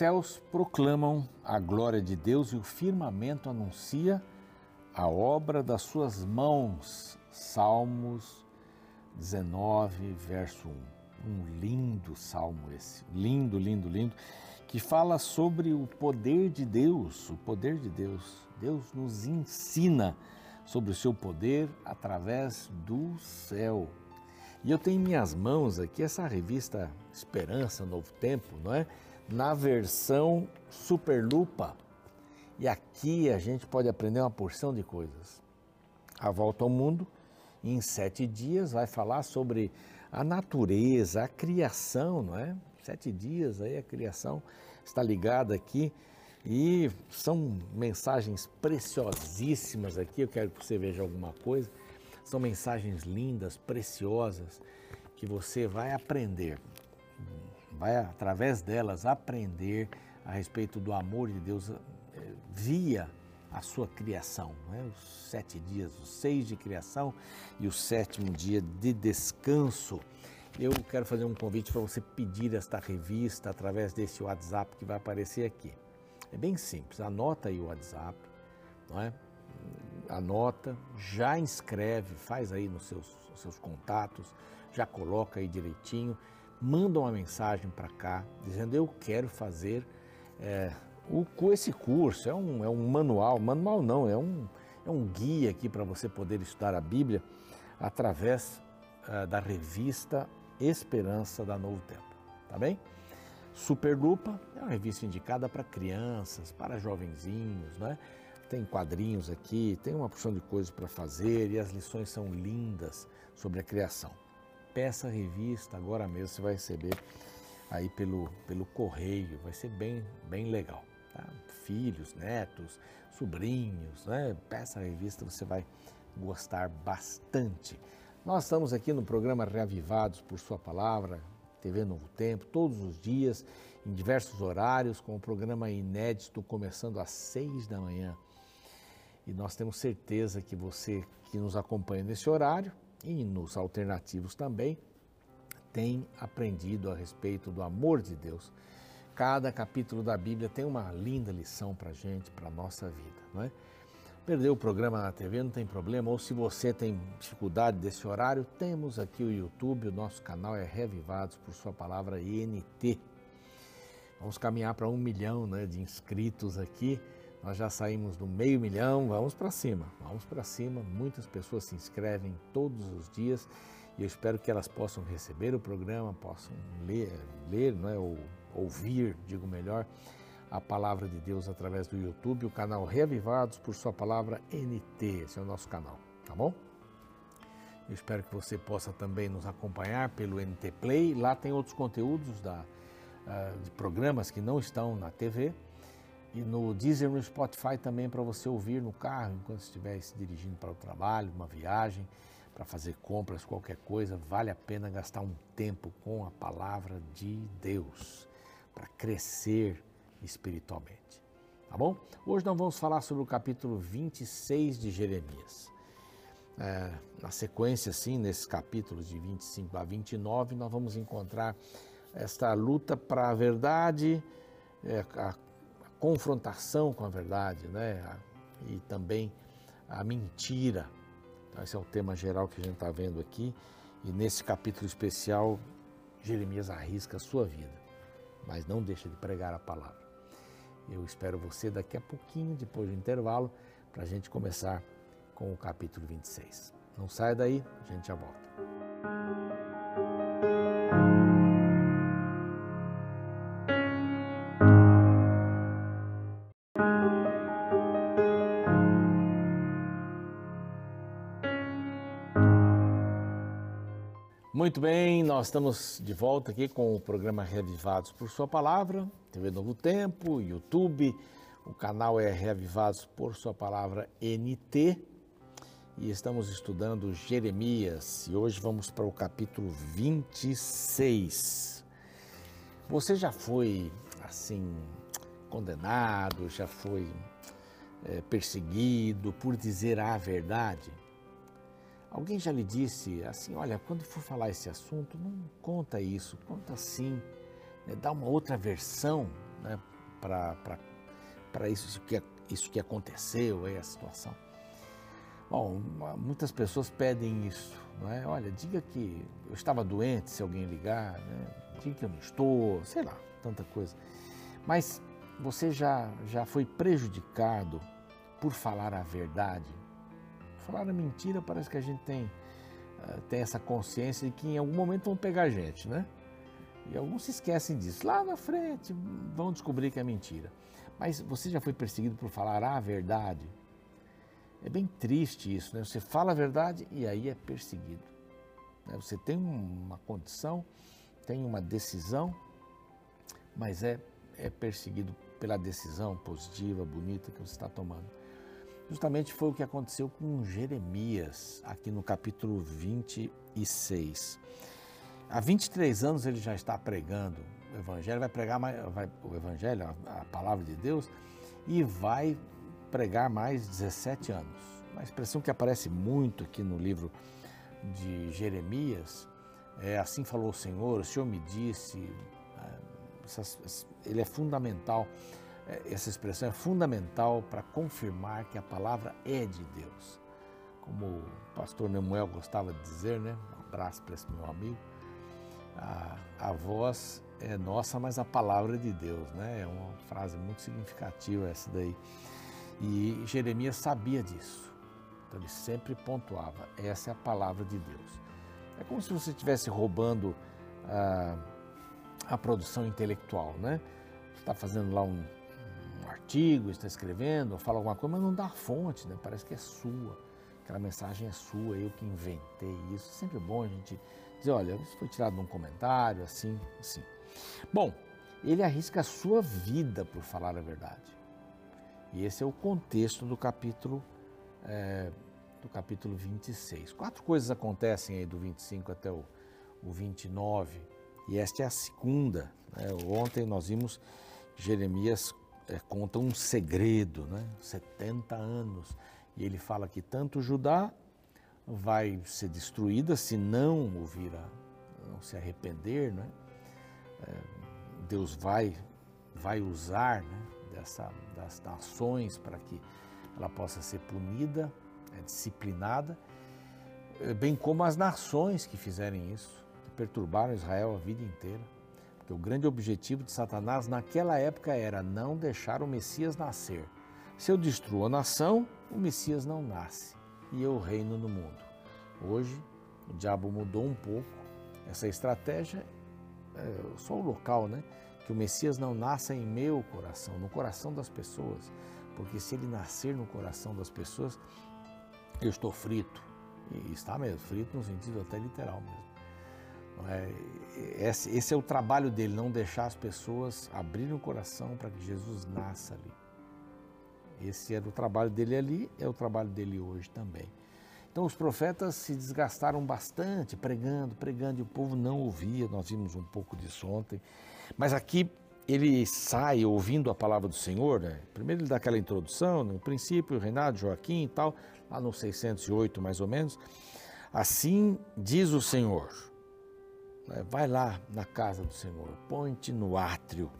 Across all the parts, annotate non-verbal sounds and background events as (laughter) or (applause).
Céus proclamam a glória de Deus e o firmamento anuncia a obra das suas mãos. Salmos 19, verso 1. Um lindo salmo esse, lindo, lindo, lindo, que fala sobre o poder de Deus, o poder de Deus. Deus nos ensina sobre o seu poder através do céu. E eu tenho em minhas mãos aqui essa revista Esperança, Novo Tempo, não é? Na versão Superlupa. E aqui a gente pode aprender uma porção de coisas. A volta ao mundo, em sete dias, vai falar sobre a natureza, a criação, não é? Sete dias aí a criação está ligada aqui e são mensagens preciosíssimas aqui. Eu quero que você veja alguma coisa. São mensagens lindas, preciosas, que você vai aprender vai através delas aprender a respeito do amor de Deus eh, via a sua criação, é? os sete dias, os seis de criação e o sétimo dia de descanso. Eu quero fazer um convite para você pedir esta revista através desse WhatsApp que vai aparecer aqui. É bem simples, anota aí o WhatsApp, não é? Anota, já inscreve, faz aí nos seus, seus contatos, já coloca aí direitinho manda uma mensagem para cá dizendo eu quero fazer é, o, esse curso. É um, é um manual, manual não, é um, é um guia aqui para você poder estudar a Bíblia através é, da revista Esperança da Novo Tempo, tá bem? Superlupa é uma revista indicada para crianças, para jovenzinhos, né? Tem quadrinhos aqui, tem uma porção de coisas para fazer e as lições são lindas sobre a criação peça a revista agora mesmo, você vai receber aí pelo, pelo correio, vai ser bem, bem legal. Tá? Filhos, netos, sobrinhos, né? peça a revista, você vai gostar bastante. Nós estamos aqui no programa Reavivados por Sua Palavra, TV Novo Tempo, todos os dias, em diversos horários, com o programa inédito começando às seis da manhã. E nós temos certeza que você que nos acompanha nesse horário e nos alternativos também, tem aprendido a respeito do amor de Deus. Cada capítulo da Bíblia tem uma linda lição para a gente, para a nossa vida, não é? Perdeu o programa na TV, não tem problema, ou se você tem dificuldade desse horário, temos aqui o YouTube, o nosso canal é Revivados por Sua Palavra INT. Vamos caminhar para um milhão né, de inscritos aqui nós já saímos do meio milhão, vamos para cima, vamos para cima. Muitas pessoas se inscrevem todos os dias e eu espero que elas possam receber o programa, possam ler, ler não é? ou ouvir, digo melhor, a palavra de Deus através do YouTube, o canal Reavivados por Sua Palavra NT, esse é o nosso canal, tá bom? Eu espero que você possa também nos acompanhar pelo NT Play, lá tem outros conteúdos da, uh, de programas que não estão na TV e no Deezer no Spotify também para você ouvir no carro, enquanto estiver se dirigindo para o trabalho, uma viagem, para fazer compras, qualquer coisa, vale a pena gastar um tempo com a palavra de Deus para crescer espiritualmente. Tá bom? Hoje nós vamos falar sobre o capítulo 26 de Jeremias. É, na sequência, assim, nesses capítulos de 25 a 29, nós vamos encontrar esta luta para a verdade, é, a confrontação com a verdade, né? E também a mentira. Então, esse é o tema geral que a gente está vendo aqui. E nesse capítulo especial, Jeremias arrisca a sua vida, mas não deixa de pregar a palavra. Eu espero você daqui a pouquinho, depois do intervalo, para a gente começar com o capítulo 26. Não saia daí, a gente já volta. Muito bem, nós estamos de volta aqui com o programa Reavivados por Sua Palavra, TV Novo Tempo, YouTube, o canal é Reavivados por Sua Palavra NT e estamos estudando Jeremias e hoje vamos para o capítulo 26. Você já foi assim condenado, já foi é, perseguido por dizer a verdade? Alguém já lhe disse assim: olha, quando for falar esse assunto, não conta isso, conta assim, né? dá uma outra versão, né, para isso que, isso que aconteceu, aí, a situação. Bom, muitas pessoas pedem isso, não é? Olha, diga que eu estava doente se alguém ligar, né? diga que eu não estou, sei lá, tanta coisa. Mas você já, já foi prejudicado por falar a verdade? Falar a mentira parece que a gente tem, eh, tem essa consciência de que em algum momento vão pegar a gente, né? E alguns se esquecem disso. Lá na frente vão descobrir que é mentira. Mas você já foi perseguido por falar a verdade? É bem triste isso, né? Você fala a verdade e aí é perseguido. Né? Você tem uma condição, tem uma decisão, mas é, é perseguido pela decisão positiva, bonita que você está tomando. Justamente foi o que aconteceu com Jeremias, aqui no capítulo 26. Há 23 anos ele já está pregando o Evangelho, vai pregar mais, vai, o Evangelho, a, a palavra de Deus, e vai pregar mais 17 anos. Uma expressão que aparece muito aqui no livro de Jeremias é assim falou o Senhor, o Senhor me disse. É, ele é fundamental, essa expressão é fundamental para confirmar que a palavra é de Deus. Como o pastor Nemuel gostava de dizer, né? Um abraço para esse meu amigo. A, a voz é nossa, mas a palavra é de Deus, né? É uma frase muito significativa essa daí. E Jeremias sabia disso. Então ele sempre pontuava: essa é a palavra de Deus. É como se você estivesse roubando a, a produção intelectual, né? Você está fazendo lá um artigo, está escrevendo, fala alguma coisa, mas não dá a fonte, né? Parece que é sua. Aquela mensagem é sua, eu que inventei isso. É sempre bom a gente dizer, olha, isso foi tirado de um comentário, assim, assim. Bom, ele arrisca a sua vida por falar a verdade. E esse é o contexto do capítulo, é, do capítulo 26. Quatro coisas acontecem aí do 25 até o, o 29, e esta é a segunda. Né? Ontem nós vimos Jeremias é, conta um segredo, né? 70 anos, e ele fala que tanto Judá vai ser destruída se não ouvir, a, não se arrepender, né? É, Deus vai, vai usar, né? dessa, das nações para que ela possa ser punida, é, disciplinada, é, bem como as nações que fizerem isso, que perturbaram Israel a vida inteira. Porque o grande objetivo de Satanás naquela época era não deixar o Messias nascer. Se eu destruo a nação, o Messias não nasce e eu reino no mundo. Hoje, o diabo mudou um pouco essa estratégia, é, só o local, né? que o Messias não nasça em meu coração, no coração das pessoas, porque se ele nascer no coração das pessoas, eu estou frito. E está mesmo, frito no sentido até literal mesmo. É, esse, esse é o trabalho dele, não deixar as pessoas abrirem o coração para que Jesus nasça ali. Esse era o trabalho dele ali, é o trabalho dele hoje também. Então os profetas se desgastaram bastante pregando, pregando, e o povo não ouvia, nós vimos um pouco disso ontem. Mas aqui ele sai ouvindo a palavra do Senhor, né? primeiro ele dá aquela introdução, no princípio, Renato, Joaquim e tal, lá no 608 mais ou menos. Assim diz o Senhor, né? Vai lá na casa do Senhor, põe-te no átrio,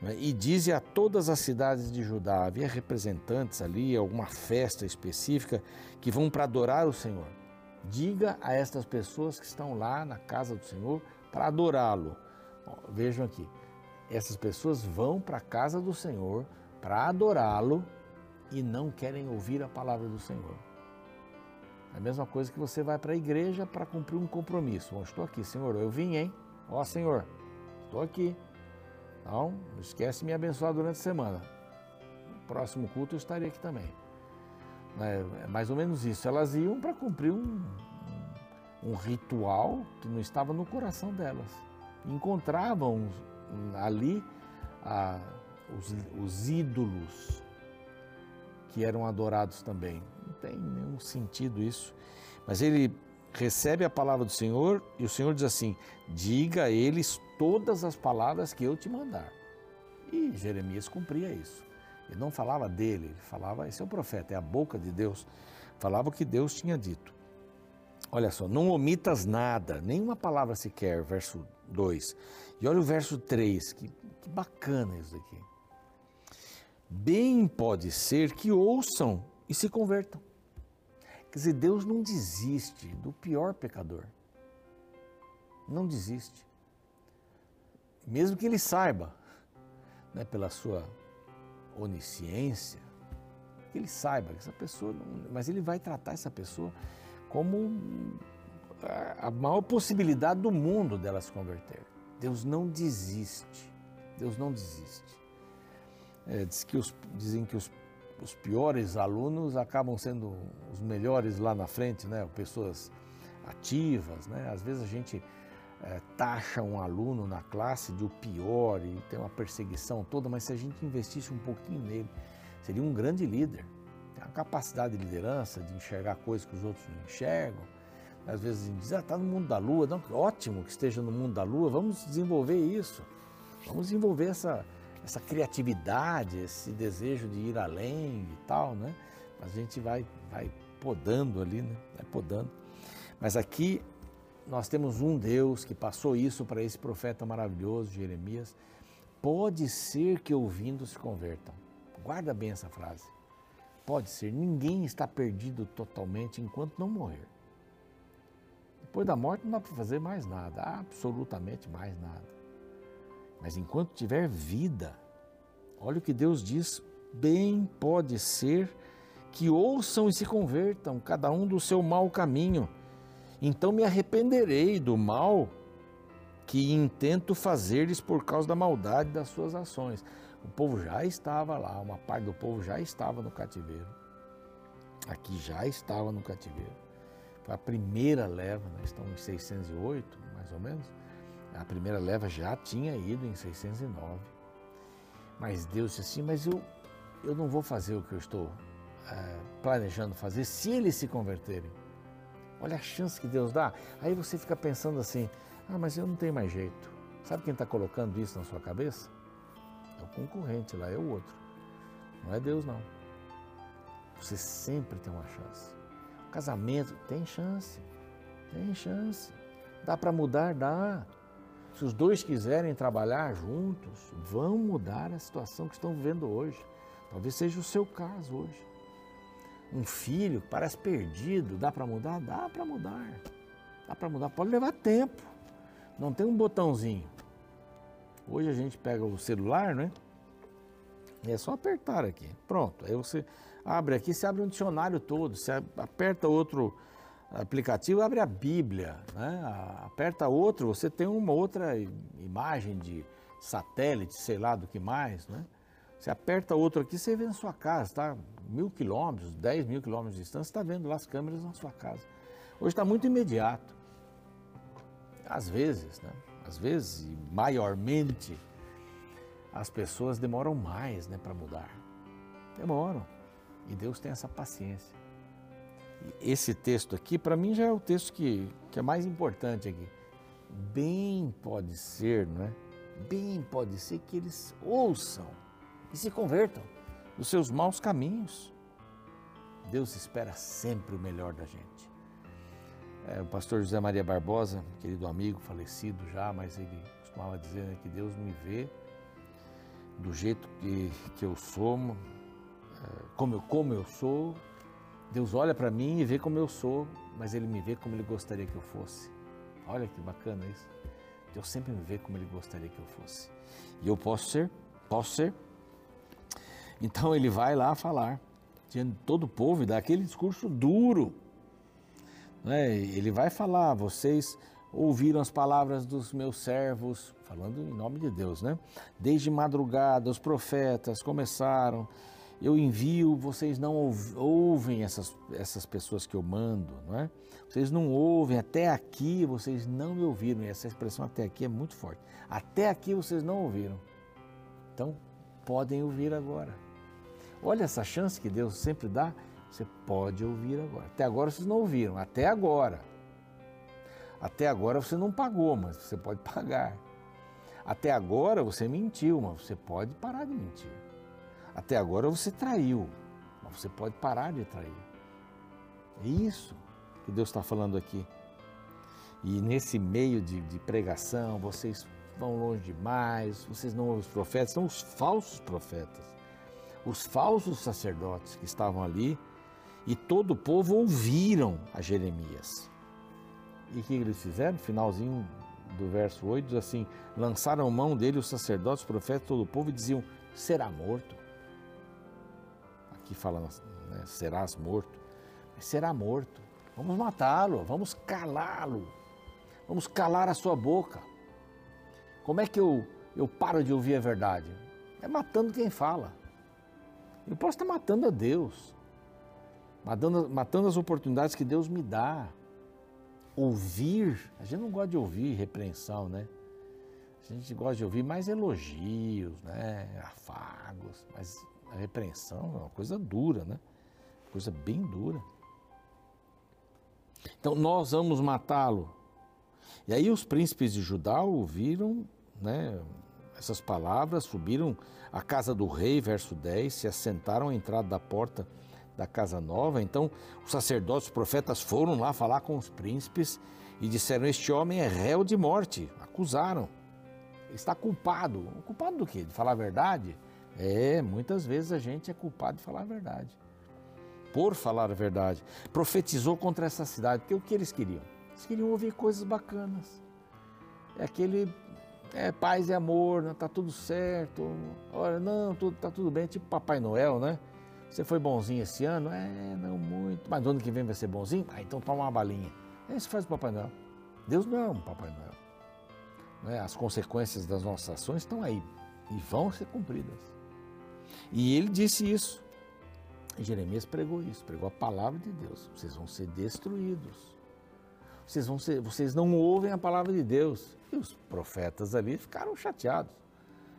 né? e dize a todas as cidades de Judá, havia representantes ali, alguma festa específica, que vão para adorar o Senhor. Diga a estas pessoas que estão lá na casa do Senhor para adorá-lo Vejam aqui, essas pessoas vão para a casa do Senhor para adorá-lo e não querem ouvir a palavra do Senhor. É a mesma coisa que você vai para a igreja para cumprir um compromisso. Bom, estou aqui, Senhor, eu vim, hein? Ó, Senhor, estou aqui. Não, não esquece de me abençoar durante a semana. No próximo culto eu estarei aqui também. É, é mais ou menos isso. Elas iam para cumprir um, um, ritual que não estava no coração delas encontravam ali os, os ídolos que eram adorados também. Não tem nenhum sentido isso. Mas ele recebe a palavra do Senhor e o Senhor diz assim: diga a eles todas as palavras que eu te mandar. E Jeremias cumpria isso. Ele não falava dele, ele falava, esse é o profeta, é a boca de Deus. Falava o que Deus tinha dito. Olha só, não omitas nada, nenhuma palavra sequer, verso 2. E olha o verso 3, que, que bacana isso aqui. Bem pode ser que ouçam e se convertam. Quer dizer, Deus não desiste do pior pecador. Não desiste. Mesmo que ele saiba, né, pela sua onisciência, que ele saiba que essa pessoa, não, mas ele vai tratar essa pessoa como a maior possibilidade do mundo dela se converter. Deus não desiste. Deus não desiste. É, diz que os, dizem que os, os piores alunos acabam sendo os melhores lá na frente, né? Pessoas ativas, né? Às vezes a gente é, taxa um aluno na classe de o pior e tem uma perseguição toda, mas se a gente investisse um pouquinho nele, seria um grande líder. Tem a capacidade de liderança, de enxergar coisas que os outros não enxergam. Às vezes diz, ah, está no mundo da lua, não, ótimo que esteja no mundo da lua, vamos desenvolver isso. Vamos desenvolver essa, essa criatividade, esse desejo de ir além e tal, né? A gente vai, vai podando ali, né? Vai podando. Mas aqui nós temos um Deus que passou isso para esse profeta maravilhoso, Jeremias. Pode ser que ouvindo se convertam. Guarda bem essa frase. Pode ser. Ninguém está perdido totalmente enquanto não morrer. Depois da morte não dá para fazer mais nada, absolutamente mais nada. Mas enquanto tiver vida, olha o que Deus diz: bem pode ser que ouçam e se convertam, cada um do seu mau caminho então me arrependerei do mal que intento fazer-lhes por causa da maldade das suas ações. O povo já estava lá, uma parte do povo já estava no cativeiro. Aqui já estava no cativeiro. Foi a primeira leva, nós estamos em 608, mais ou menos. A primeira leva já tinha ido em 609. Mas Deus disse assim: Mas eu, eu não vou fazer o que eu estou é, planejando fazer se eles se converterem. Olha a chance que Deus dá. Aí você fica pensando assim: ah, mas eu não tenho mais jeito. Sabe quem está colocando isso na sua cabeça? É o concorrente lá, é o outro. Não é Deus, não. Você sempre tem uma chance. Casamento tem chance. Tem chance. Dá para mudar? Dá. Se os dois quiserem trabalhar juntos, vão mudar a situação que estão vivendo hoje. Talvez seja o seu caso hoje um filho que parece perdido, dá para mudar? Dá para mudar. Dá para mudar. Pode levar tempo. Não tem um botãozinho. Hoje a gente pega o celular, né? E é só apertar aqui. Pronto. Aí você abre aqui, você abre um dicionário todo. Você aperta outro aplicativo, abre a Bíblia. Né? Aperta outro, você tem uma outra imagem de satélite, sei lá do que mais, né? Você aperta outro aqui, você vê na sua casa, está mil quilômetros, dez mil quilômetros de distância, está vendo lá as câmeras na sua casa. Hoje está muito imediato. Às vezes, né? Às vezes, e maiormente, as pessoas demoram mais né, para mudar. Demoram. E Deus tem essa paciência. Esse texto aqui, para mim, já é o texto que, que é mais importante aqui. Bem pode ser, não é? Bem pode ser que eles ouçam e se convertam dos seus maus caminhos. Deus espera sempre o melhor da gente. É, o pastor José Maria Barbosa, querido amigo, falecido já, mas ele costumava dizer né, que Deus me vê do jeito que, que eu sou, é, como, eu, como eu sou. Deus olha para mim e vê como eu sou, mas Ele me vê como Ele gostaria que eu fosse. Olha que bacana isso. Deus sempre me vê como Ele gostaria que eu fosse. E eu posso ser? Posso ser? Então ele vai lá falar diante de todo o povo e dá aquele discurso duro. Né? Ele vai falar, vocês ouviram as palavras dos meus servos, falando em nome de Deus, né? Desde madrugada os profetas começaram, eu envio, vocês não ouvem essas, essas pessoas que eu mando, não é? Vocês não ouvem, até aqui vocês não me ouviram, e essa expressão até aqui é muito forte. Até aqui vocês não ouviram. Então, podem ouvir agora. Olha essa chance que Deus sempre dá. Você pode ouvir agora. Até agora vocês não ouviram, até agora. Até agora você não pagou, mas você pode (laughs) pagar. Até agora você mentiu, mas você pode parar de mentir. Até agora você traiu, mas você pode parar de trair. É isso que Deus está falando aqui. E nesse meio de, de pregação, vocês vão longe demais, vocês não ouvem os profetas, são os falsos profetas, os falsos sacerdotes que estavam ali, e todo o povo ouviram a Jeremias. E o que eles fizeram? Finalzinho do verso 8 diz assim: lançaram mão dele os sacerdotes, os profetas, todo o povo e diziam: será morto. Aqui fala, né, serás morto. Mas será morto. Vamos matá-lo, vamos calá-lo, vamos calar a sua boca. Como é que eu, eu paro de ouvir a verdade? É matando quem fala. Eu posso estar matando a Deus, matando, matando as oportunidades que Deus me dá ouvir, a gente não gosta de ouvir repreensão, né? A gente gosta de ouvir mais elogios, né? Afagos, mas a repreensão é uma coisa dura, né? Coisa bem dura. Então nós vamos matá-lo. E aí os príncipes de Judá ouviram, né? Essas palavras subiram à casa do rei, verso 10, se assentaram à entrada da porta da casa nova. Então, os sacerdotes, os profetas foram lá falar com os príncipes e disseram: Este homem é réu de morte. Acusaram. Está culpado. Culpado do quê? De falar a verdade? É, muitas vezes a gente é culpado de falar a verdade. Por falar a verdade. Profetizou contra essa cidade. Porque o que eles queriam? Eles queriam ouvir coisas bacanas. É aquele é, paz e amor, está tudo certo. Olha, não, tudo, tá tudo bem, tipo Papai Noel, né? Você foi bonzinho esse ano? É, não muito. Mas no ano que vem vai ser bonzinho? Ah, então toma uma balinha. É isso que faz o Papai Noel. Deus não é um Papai Noel. É? As consequências das nossas ações estão aí e vão ser cumpridas. E ele disse isso. Jeremias pregou isso, pregou a palavra de Deus. Vocês vão ser destruídos. Vocês, vão ser, vocês não ouvem a palavra de Deus. E os profetas ali ficaram chateados.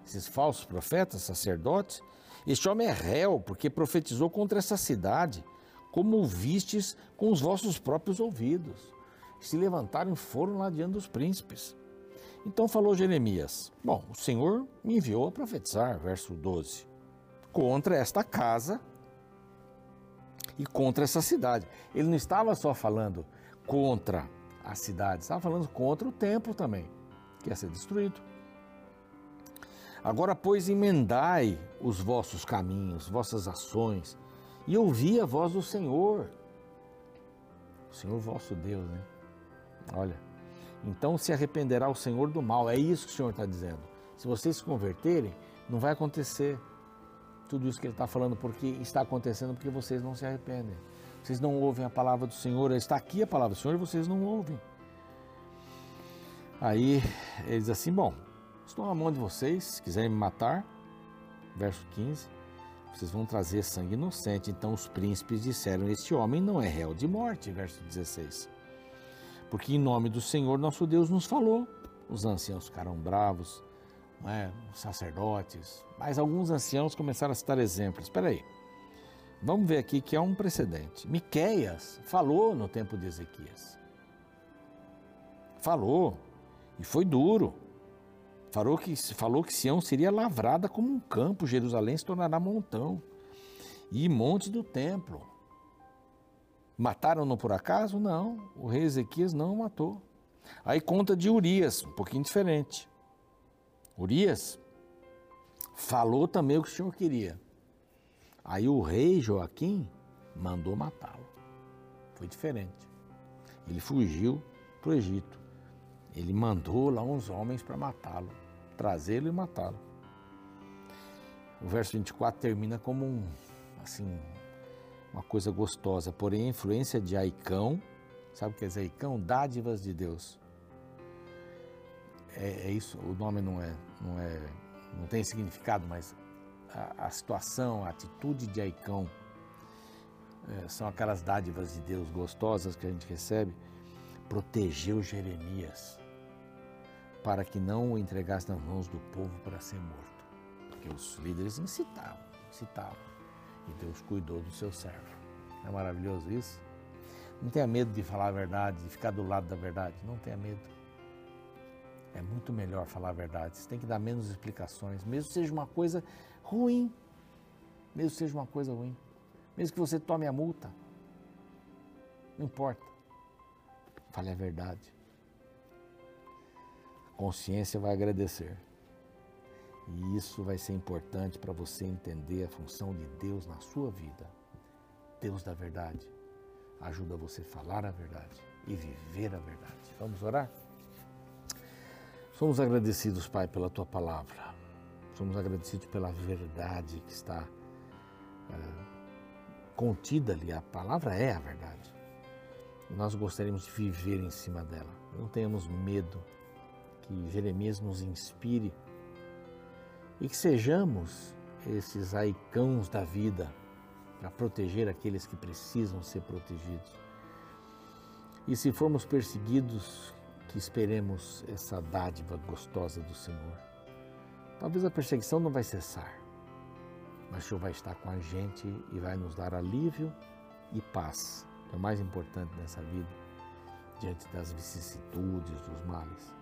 Esses falsos profetas, sacerdotes, este homem é réu, porque profetizou contra essa cidade, como vistes com os vossos próprios ouvidos. Se levantaram e foram lá diante dos príncipes. Então falou Jeremias: Bom, o Senhor me enviou a profetizar, verso 12, contra esta casa e contra essa cidade. Ele não estava só falando contra a cidade, estava falando contra o templo também, que ia ser destruído. Agora, pois, emendai os vossos caminhos, vossas ações, e ouvi a voz do Senhor. O Senhor vosso Deus, né? Olha, então se arrependerá o Senhor do mal. É isso que o Senhor está dizendo. Se vocês se converterem, não vai acontecer tudo isso que ele está falando, porque está acontecendo porque vocês não se arrependem. Vocês não ouvem a palavra do Senhor. Está aqui a palavra do Senhor e vocês não ouvem. Aí ele diz assim: bom, Estou na mão de vocês, se quiserem me matar, verso 15, vocês vão trazer sangue inocente. Então os príncipes disseram: Este homem não é réu de morte, verso 16. Porque em nome do Senhor nosso Deus nos falou. Os anciãos ficaram bravos, é? os sacerdotes, mas alguns anciãos começaram a citar exemplos. Espera aí, vamos ver aqui que há um precedente. Miqueias falou no tempo de Ezequias. Falou, e foi duro. Falou que, falou que Sião seria lavrada como um campo, Jerusalém se tornará montão e montes do templo. Mataram-no por acaso? Não, o rei Ezequias não o matou. Aí conta de Urias, um pouquinho diferente. Urias falou também o que o Senhor queria. Aí o rei Joaquim mandou matá-lo. Foi diferente. Ele fugiu para o Egito. Ele mandou lá uns homens para matá-lo trazê-lo e matá-lo. O verso 24 termina como um, assim, uma coisa gostosa, porém a influência de Aicão, sabe o que é Aicão? Dádivas de Deus. É, é, isso, o nome não é, não é, não tem significado, mas a, a situação, a atitude de Aicão é, são aquelas dádivas de Deus gostosas que a gente recebe. Protegeu Jeremias para que não o entregasse nas mãos do povo para ser morto. Porque os líderes incitavam, incitavam. E Deus cuidou do seu servo. Não é maravilhoso isso? Não tenha medo de falar a verdade, de ficar do lado da verdade. Não tenha medo. É muito melhor falar a verdade. Você tem que dar menos explicações, mesmo seja uma coisa ruim. Mesmo seja uma coisa ruim. Mesmo que você tome a multa. Não importa. Fale a verdade. consciência vai agradecer. E isso vai ser importante para você entender a função de Deus na sua vida. Deus da verdade ajuda você a falar a verdade e viver a verdade. Vamos orar? Somos agradecidos, Pai, pela tua palavra. Somos agradecidos pela verdade que está é, contida ali. A palavra é a verdade. Nós gostaríamos de viver em cima dela. Não tenhamos medo. Que Jeremias nos inspire e que sejamos esses aicãos da vida para proteger aqueles que precisam ser protegidos. E se formos perseguidos, que esperemos essa dádiva gostosa do Senhor. Talvez a perseguição não vai cessar, mas o Senhor vai estar com a gente e vai nos dar alívio e paz, que é o mais importante nessa vida, diante das vicissitudes, dos males.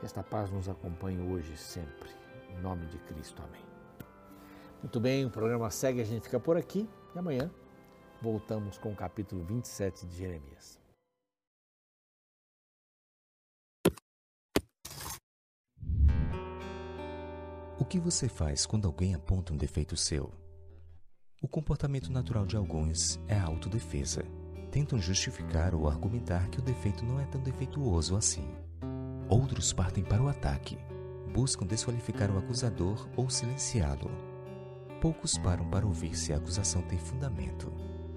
Que esta paz nos acompanhe hoje e sempre. Em nome de Cristo. Amém. Muito bem, o programa segue, a gente fica por aqui e amanhã voltamos com o capítulo 27 de Jeremias. Que você faz quando alguém aponta um defeito seu? O comportamento natural de alguns é a autodefesa. Tentam justificar ou argumentar que o defeito não é tão defeituoso assim. Outros partem para o ataque, buscam desqualificar o acusador ou silenciá-lo poucos param para ouvir se a acusação tem fundamento.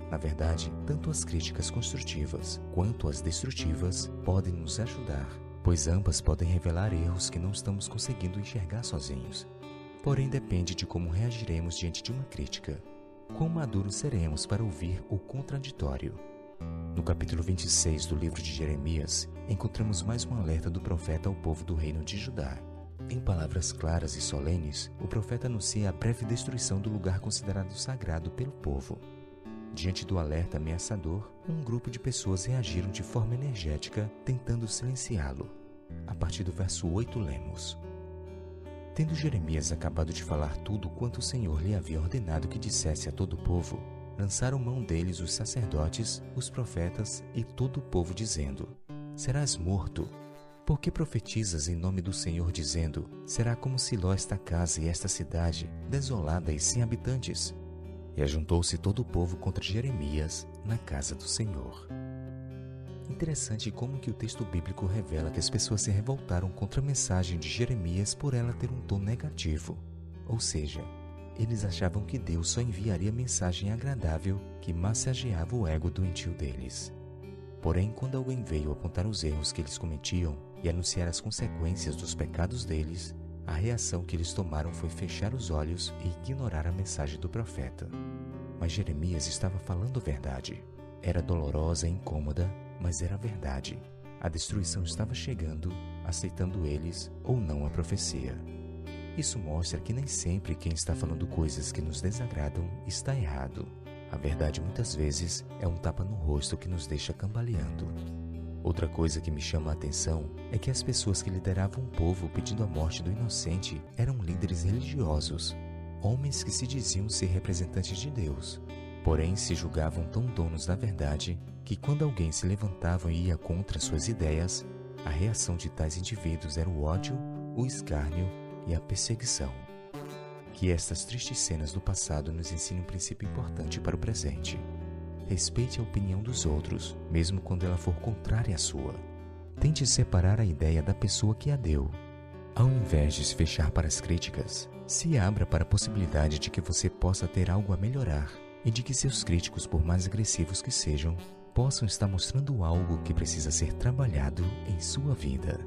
Na verdade, tanto as críticas construtivas quanto as destrutivas podem nos ajudar, pois ambas podem revelar erros que não estamos conseguindo enxergar sozinhos. Porém, depende de como reagiremos diante de uma crítica. Quão maduros seremos para ouvir o contraditório. No capítulo 26 do livro de Jeremias, encontramos mais um alerta do profeta ao povo do reino de Judá. Em palavras claras e solenes, o profeta anuncia a breve destruição do lugar considerado sagrado pelo povo. Diante do alerta ameaçador, um grupo de pessoas reagiram de forma energética, tentando silenciá-lo. A partir do verso 8, lemos: Tendo Jeremias acabado de falar tudo quanto o Senhor lhe havia ordenado que dissesse a todo o povo, lançaram mão deles os sacerdotes, os profetas e todo o povo, dizendo: Serás morto, por que profetizas em nome do Senhor, dizendo: Será como Siló esta casa e esta cidade, desolada e sem habitantes? E ajuntou-se todo o povo contra Jeremias na casa do Senhor. Interessante como que o texto bíblico revela que as pessoas se revoltaram contra a mensagem de Jeremias por ela ter um tom negativo. Ou seja, eles achavam que Deus só enviaria mensagem agradável que massageava o ego doentio deles. Porém, quando alguém veio apontar os erros que eles cometiam e anunciar as consequências dos pecados deles, a reação que eles tomaram foi fechar os olhos e ignorar a mensagem do profeta. Mas Jeremias estava falando verdade. Era dolorosa e incômoda, mas era verdade. A destruição estava chegando, aceitando eles ou não a profecia. Isso mostra que nem sempre quem está falando coisas que nos desagradam está errado. A verdade muitas vezes é um tapa no rosto que nos deixa cambaleando. Outra coisa que me chama a atenção é que as pessoas que lideravam o povo pedindo a morte do inocente eram líderes religiosos, homens que se diziam ser representantes de Deus, porém se julgavam tão donos da verdade que quando alguém se levantava e ia contra suas ideias, a reação de tais indivíduos era o ódio, o escárnio e a perseguição que estas tristes cenas do passado nos ensinem um princípio importante para o presente. Respeite a opinião dos outros, mesmo quando ela for contrária à sua. Tente separar a ideia da pessoa que a deu. Ao invés de se fechar para as críticas, se abra para a possibilidade de que você possa ter algo a melhorar e de que seus críticos, por mais agressivos que sejam, possam estar mostrando algo que precisa ser trabalhado em sua vida.